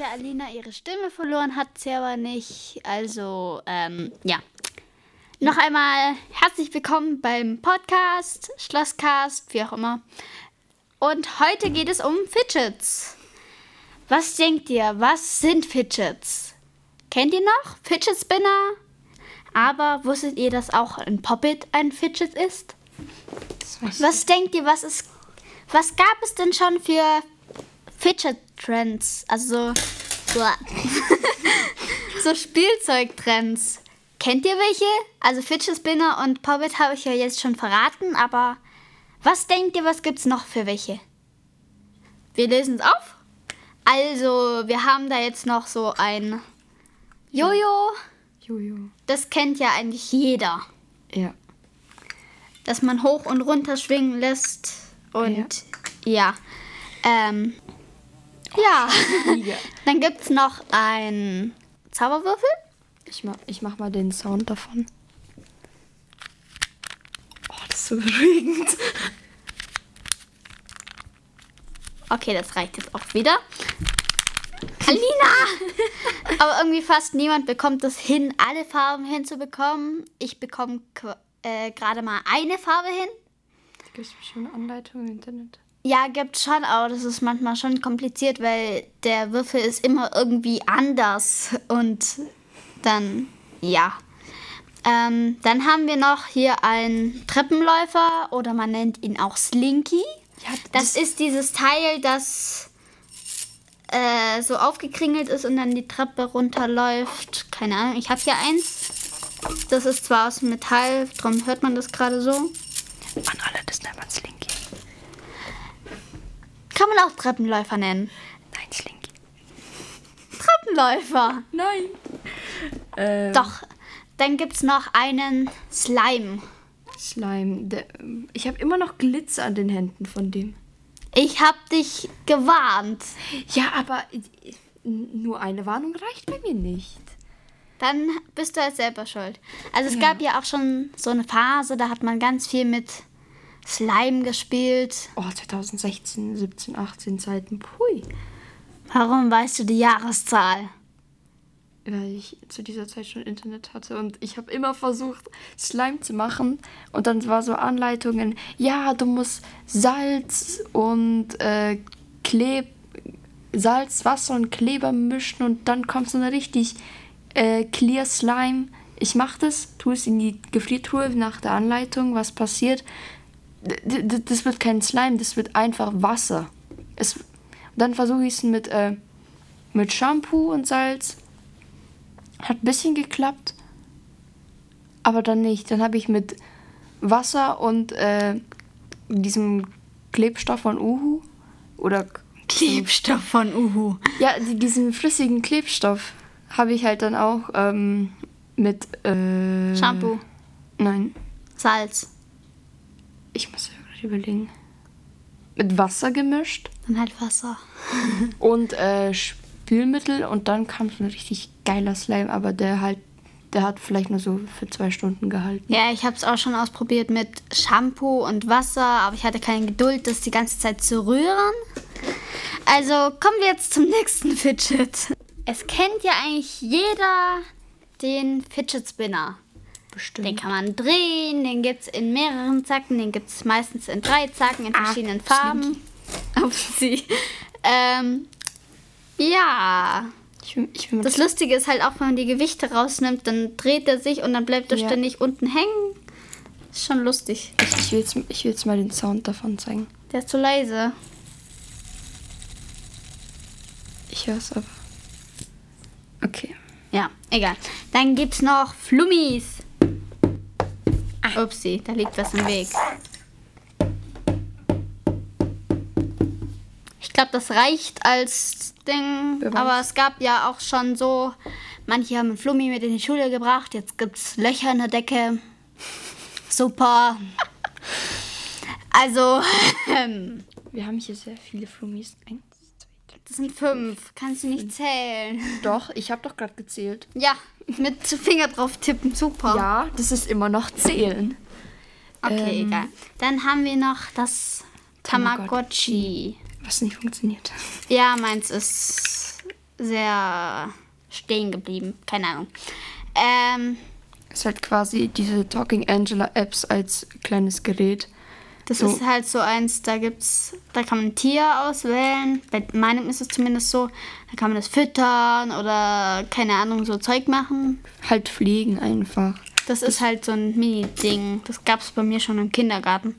hätte Alina ihre Stimme verloren, hat sie aber nicht. Also, ähm, ja. Noch einmal herzlich willkommen beim Podcast, Schlosscast, wie auch immer. Und heute geht es um Fidgets. Was denkt ihr, was sind Fidgets? Kennt ihr noch Fidget Spinner? Aber wusstet ihr, dass auch ein Poppet ein Fidget ist? Was denkt ihr, was ist was gab es denn schon für Fidget Trends? Also so, so Spielzeugtrends. Kennt ihr welche? Also Fidget Spinner und Poppet habe ich ja jetzt schon verraten, aber was denkt ihr, was gibt es noch für welche? Wir lösen es auf. Also, wir haben da jetzt noch so ein Jojo. Jojo. Das kennt ja eigentlich jeder. Ja. Dass man hoch und runter schwingen lässt. Und ja. Ähm, ja. Dann gibt es noch ein Zauberwürfel. Ich mach, ich mach mal den Sound davon. Oh, das ist so beruhigend. Okay, das reicht jetzt auch wieder. Alina! Aber irgendwie fast niemand bekommt es hin, alle Farben hinzubekommen. Ich bekomme äh, gerade mal eine Farbe hin. Gibt es bestimmt Anleitungen im Internet? Ja, gibt schon, aber das ist manchmal schon kompliziert, weil der Würfel ist immer irgendwie anders. Und dann, ja. Ähm, dann haben wir noch hier einen Treppenläufer oder man nennt ihn auch Slinky. Ja, Das ist dieses Teil, das äh, so aufgekringelt ist und dann die Treppe runterläuft. Keine Ahnung, ich habe hier eins. Das ist zwar aus Metall, darum hört man das gerade so. An alle, das nennt man Slinky. Kann man auch Treppenläufer nennen. Nein, Slinky. Treppenläufer. Nein. Ähm, Doch, dann gibt es noch einen Slime. Slime. Der, ich habe immer noch Glitzer an den Händen von dem. Ich hab dich gewarnt. Ja, aber äh, nur eine Warnung reicht bei mir nicht. Dann bist du halt selber schuld. Also es gab ja auch schon so eine Phase, da hat man ganz viel mit Slime gespielt. Oh, 2016, 17, 18 Zeiten. Pui. Warum weißt du die Jahreszahl? Weil ich zu dieser Zeit schon Internet hatte und ich habe immer versucht, Slime zu machen. Und dann war so Anleitungen, ja, du musst Salz und äh, Kleb Salz, Wasser und Kleber mischen und dann kommt so eine richtig äh, clear Slime. Ich mache das, tue es in die Gefriertruhe nach der Anleitung, was passiert. Das wird kein Slime, das wird einfach Wasser. Es, dann versuche ich es mit, äh, mit Shampoo und Salz. Hat ein bisschen geklappt, aber dann nicht. Dann habe ich mit Wasser und äh, diesem Klebstoff von Uhu oder Klebstoff von Uhu. ja, die- diesen flüssigen Klebstoff habe ich halt dann auch ähm, mit äh, Shampoo, Nein, Salz, ich muss ja gerade überlegen. Mit Wasser gemischt dann halt Wasser. und äh, Spülmittel und dann kam so ein richtig geiler Slime, aber der halt, der hat vielleicht nur so für zwei Stunden gehalten. Ja, ich habe es auch schon ausprobiert mit Shampoo und Wasser, aber ich hatte keine Geduld, das die ganze Zeit zu rühren. Also kommen wir jetzt zum nächsten Fidget. Es kennt ja eigentlich jeder den Fidget Spinner. Bestimmt. Den kann man drehen, den gibt es in mehreren Zacken, den gibt es meistens in drei Zacken, in verschiedenen Farben. Upsi. Ähm, ja, Ich ich mit das Lustige ist halt auch, wenn man die Gewichte rausnimmt, dann dreht er sich und dann bleibt er Ja. ständig unten hängen. Ist schon lustig. ich, ich, will jetzt, ich will jetzt mal den Sound davon zeigen. Der ist zu leise. Ich höre es aber. Okay. Ja, egal. Dann gibt's noch Flummis. Upsi, da liegt was im Weg. Ich glaube, das reicht als Ding. Beweis. Aber es gab ja auch schon so, manche haben einen Flummi mit in die Schule gebracht. Jetzt gibt's Löcher in der Decke. Super. Also, Wir haben hier sehr viele Flummis. Das sind fünf. Kannst du nicht zählen. Doch, ich habe doch gerade gezählt. Ja, mit Finger drauf tippen. Super. Ja, das ist immer noch zählen. Okay, Ähm, egal. Dann haben wir noch das Tamagotchi. Was nicht funktioniert. Ja, meins ist sehr stehen geblieben. Keine Ahnung. Ähm, Ist halt quasi diese Talking Angela Apps als kleines Gerät. Das So. ist halt so eins, da gibt's, da kann man ein Tier auswählen. Bei meinem ist es zumindest so. Da kann man das füttern oder keine Ahnung, so Zeug machen. Halt pflegen einfach. Das ist halt so ein Mini-Ding. Das gab es bei mir schon im Kindergarten.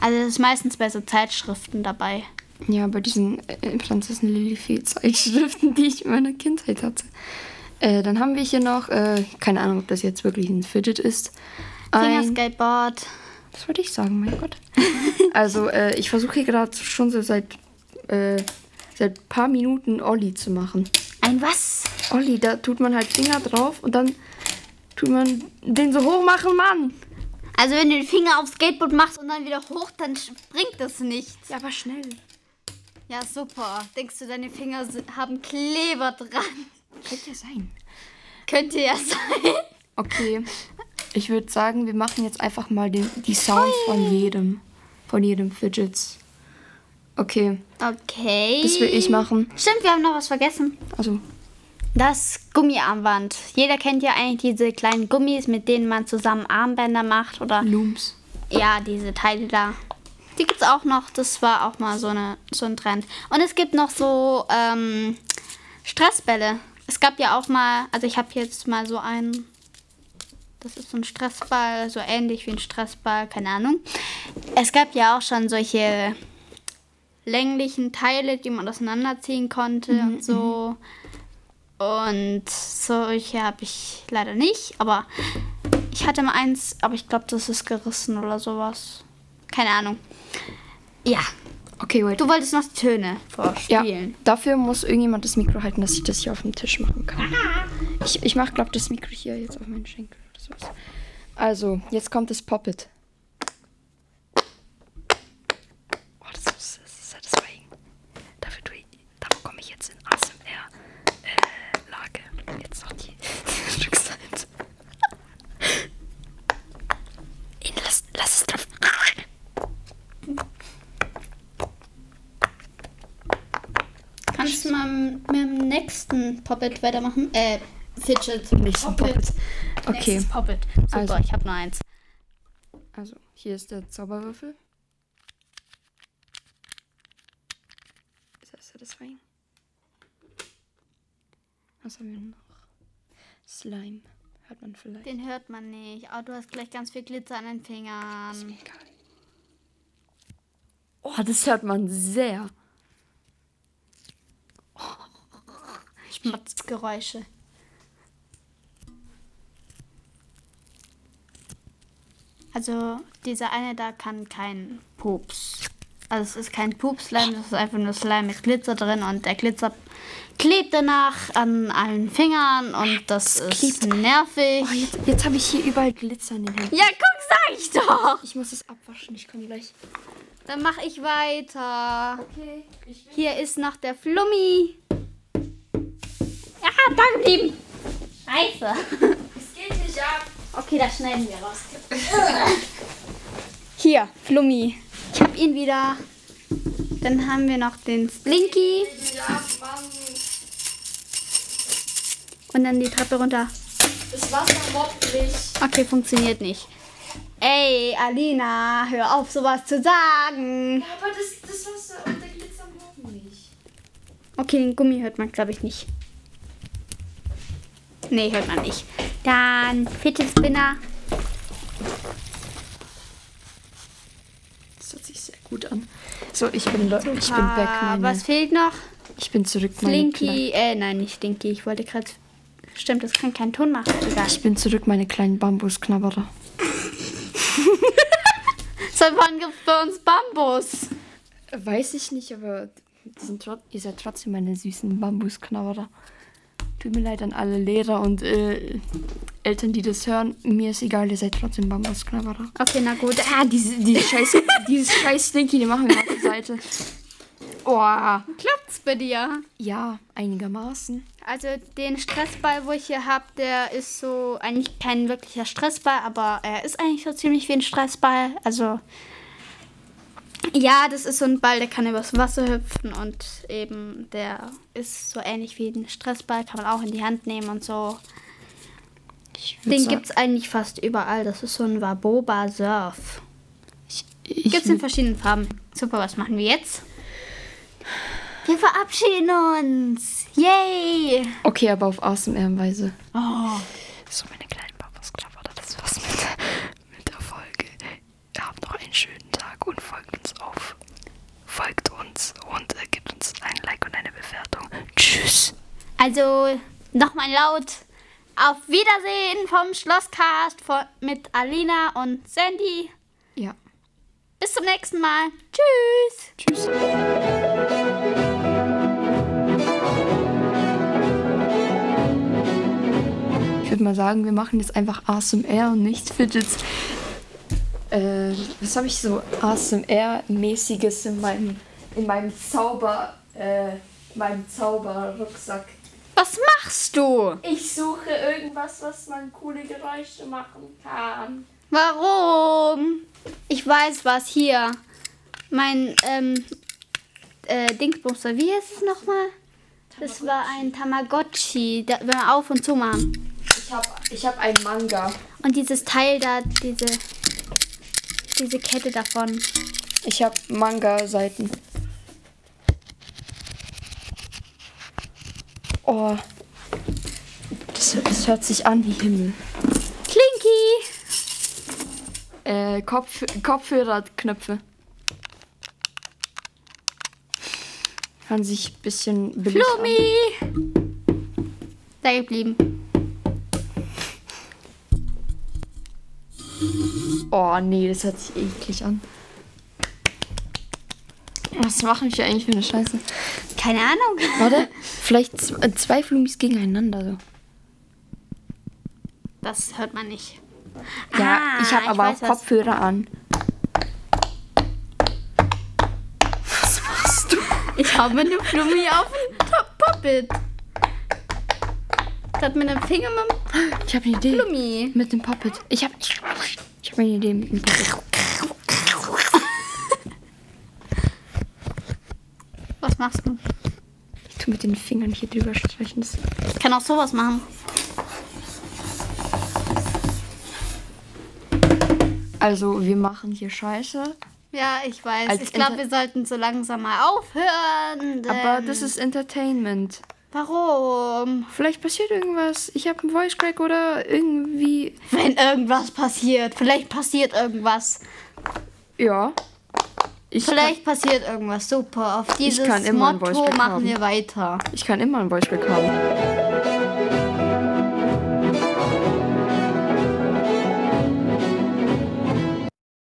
Also das ist meistens bei so Zeitschriften dabei. Ja, bei diesen äh, Prinzessin Lilifee Zeitschriften, die ich in meiner Kindheit hatte. Äh, dann haben wir hier noch, äh, keine Ahnung, ob das jetzt wirklich ein Fidget ist. Ein, Fingerskateboard. Das wollte ich sagen, mein Gott. also, äh, ich versuche hier gerade schon so seit, äh, seit ein paar Minuten Olli zu machen. Ein was? Olli, da tut man halt Finger drauf und dann tut man den so hoch machen, Mann. Also wenn du den Finger aufs Skateboard machst und dann wieder hoch, dann springt das nicht. Ja, aber schnell. Ja, super. Denkst du, deine Finger haben Kleber dran? Könnte ja sein. Könnte ja sein. Okay. Ich würde sagen, wir machen jetzt einfach mal den, die Sounds von jedem. Von jedem Fidgets. Okay, Okay. das will ich machen. Stimmt, wir haben noch was vergessen. Also, Das Gummiarmband. Jeder kennt ja eigentlich diese kleinen Gummis, mit denen man zusammen Armbänder macht oder Looms. ja, diese Teile da. Die gibt's auch noch. Das war auch mal so, eine, so ein Trend. Und es gibt noch so ähm, Stressbälle. Es gab ja auch mal, also ich habe jetzt mal so einen. Das ist so ein Stressball, so ähnlich wie ein Stressball, keine Ahnung. Es gab ja auch schon solche länglichen Teile, die man auseinanderziehen konnte und so. Und solche habe ich leider nicht. Aber ich hatte mal eins, aber ich glaube, das ist gerissen oder sowas. Keine Ahnung. Ja, Okay, wait. du wolltest noch die Töne ja, vorspielen. dafür muss irgendjemand das Mikro halten, dass ich das hier auf dem Tisch machen kann. Ich, ich mache, glaube das Mikro hier jetzt auf meinen Schenkel sowas. Also, jetzt kommt das Poppet. Oh, das ist, das ist satisfying. Dafür, tue ich, jetzt in ASMR-Lage. jetzt noch die Stück Salz. Lass, lass es drauf. Kannst du mal mit dem nächsten Poppet weitermachen? Äh, Fidget. Nächsten Poppet. Okay. Nächstes Poppet. Super, Also. ich habe nur eins. Also, hier ist der Zauberwürfel. Ist das satisfying? Was haben wir noch? Slime. Hört man vielleicht. Den hört man nicht. Aber du hast gleich ganz viel Glitzer an den Fingern. Egal. Oh, das hört man sehr. Schmatzgeräusche. Also, dieser eine da kann kein Pups. Also, es ist kein Pups-Slime, das ist einfach nur Slime mit Glitzer drin und der Glitzer klebt danach an allen Fingern und das ist klebt. nervig. Oh, jetzt jetzt habe ich hier überall Glitzer in den Händen. Ja, guck, sag ich doch! Ich muss es abwaschen. Ich komme gleich. Dann mache ich weiter. Okay. Ich Hier ist noch der Flummi. Ja, da geblieben. Scheiße. Es geht nicht ab. Okay, das schneiden wir raus. Hier, Flummi. Ich hab ihn wieder. Dann haben wir noch den Slinky Ja, Mann. und dann die Treppe runter. Das Wasser mobbt mich. Okay, funktioniert nicht. Ey, Alina, hör auf, sowas zu sagen. Aber das, das Wasser und der Glitzer mobben mich. Okay, den Gummi hört man, glaube ich, nicht. Nee, hört man nicht. Dann Fidget Spinner. Das hört sich sehr gut an. So, ich bin, le- ich bin weg. Ah, Meine, Was fehlt noch? ich bin zurück. Meine kleinen- Slinky. Äh, nein, nicht Slinky. Ich wollte gerade. Stimmt, das kann keinen Ton machen. Egal. Ich bin zurück, meine kleinen Bambusknabberer. Seit wann gibt es bei uns Bambus? Weiß ich nicht, aber ihr seid trotzdem meine süßen Bambusknabberer. Tut mir leid an alle Lehrer und äh, Eltern, die das hören. Mir ist egal, ihr seid trotzdem Bambusknabberer. Okay, na gut. Ah, diese, diese scheiß, dieses scheiß Slinky, die machen wir auf die Seite. Oh, Klappt's bei dir? ja, einigermaßen. Also den Stressball, wo ich hier habe, der ist so eigentlich kein wirklicher Stressball, aber er ist eigentlich so ziemlich wie ein Stressball. Also Ja, das ist so ein Ball, der kann übers Wasser hüpfen und eben der ist so ähnlich wie ein Stressball, kann man auch in die Hand nehmen und so. Den gibt es eigentlich fast überall. Das ist so ein Waboba Surf. Gibt es in verschiedenen Farben. Super, was machen wir jetzt? Wir verabschieden uns. Yay! okay, aber auf ASMR-Weise. Oh. So, meine kleinen Papas klappert, das war's mit, mit der Folge. Habt noch einen schönen Tag und. Folgt uns und äh, gibt uns ein Like und eine Bewertung. Tschüss. Also nochmal laut. Auf Wiedersehen vom Schlosscast von, mit Alina und Sandy. Ja. Bis zum nächsten Mal. Tschüss. Tschüss. Ich würde mal sagen, wir machen jetzt einfach ASMR und nicht Fidgets. Äh, was habe ich so ASMR-mäßiges in meinem, in meinem Zauber, äh, meinem Zauberrucksack? Was machst du? Ich suche irgendwas, was man coole Geräusche machen kann. Warum? Ich weiß was hier. Mein ähm, äh, Dingsbumster, wie heißt es nochmal? Das war ein Tamagotchi, da, wenn wir auf und zu machen. Ich habe ich hab einen Manga. Und dieses Teil da, diese, diese Kette davon. Ich habe Manga-Seiten. Oh. Das, das hört sich an wie Himmel. Klinky! Äh, Kopf, Kopfhörerknöpfe. Hören sich ein bisschen billig an. Flummi! Da geblieben. Oh nee, das hört sich eklig an. Was machen wir eigentlich für eine Scheiße? Keine Ahnung. Warte, vielleicht äh, zwei Flummis gegeneinander so. Das hört man nicht. Ja, Ah, ich habe aber weiß auch was. Kopfhörer an. Was machst du? Ich habe eine Flummi auf dem Top Puppet. Gerade mit dem Finger mit dem Ich habe eine Idee. Flummi. Mit dem Puppet. Ich habe ich, ich hab eine Idee mit dem Puppet. Machst du? Ich tu mit den Fingern hier drüber streichen. Ich kann auch sowas machen. also, wir machen hier Scheiße. Ja, ich weiß. Als ich glaube, wir sollten so langsam mal aufhören. Aber das ist Entertainment. Warum? Vielleicht passiert irgendwas. Ich habe einen Voice Crack oder irgendwie. Wenn irgendwas passiert. Vielleicht passiert irgendwas. Ja. Ich Vielleicht passiert irgendwas. Super. Auf dieses kann ein Motto machen haben. wir weiter. Kann, ich kann immer Voice Crack haben.